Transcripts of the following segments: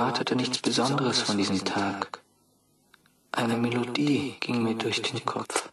erwartete nichts Besonderes von diesem Tag. Eine Melodie ging mir durch den Kopf.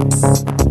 Thank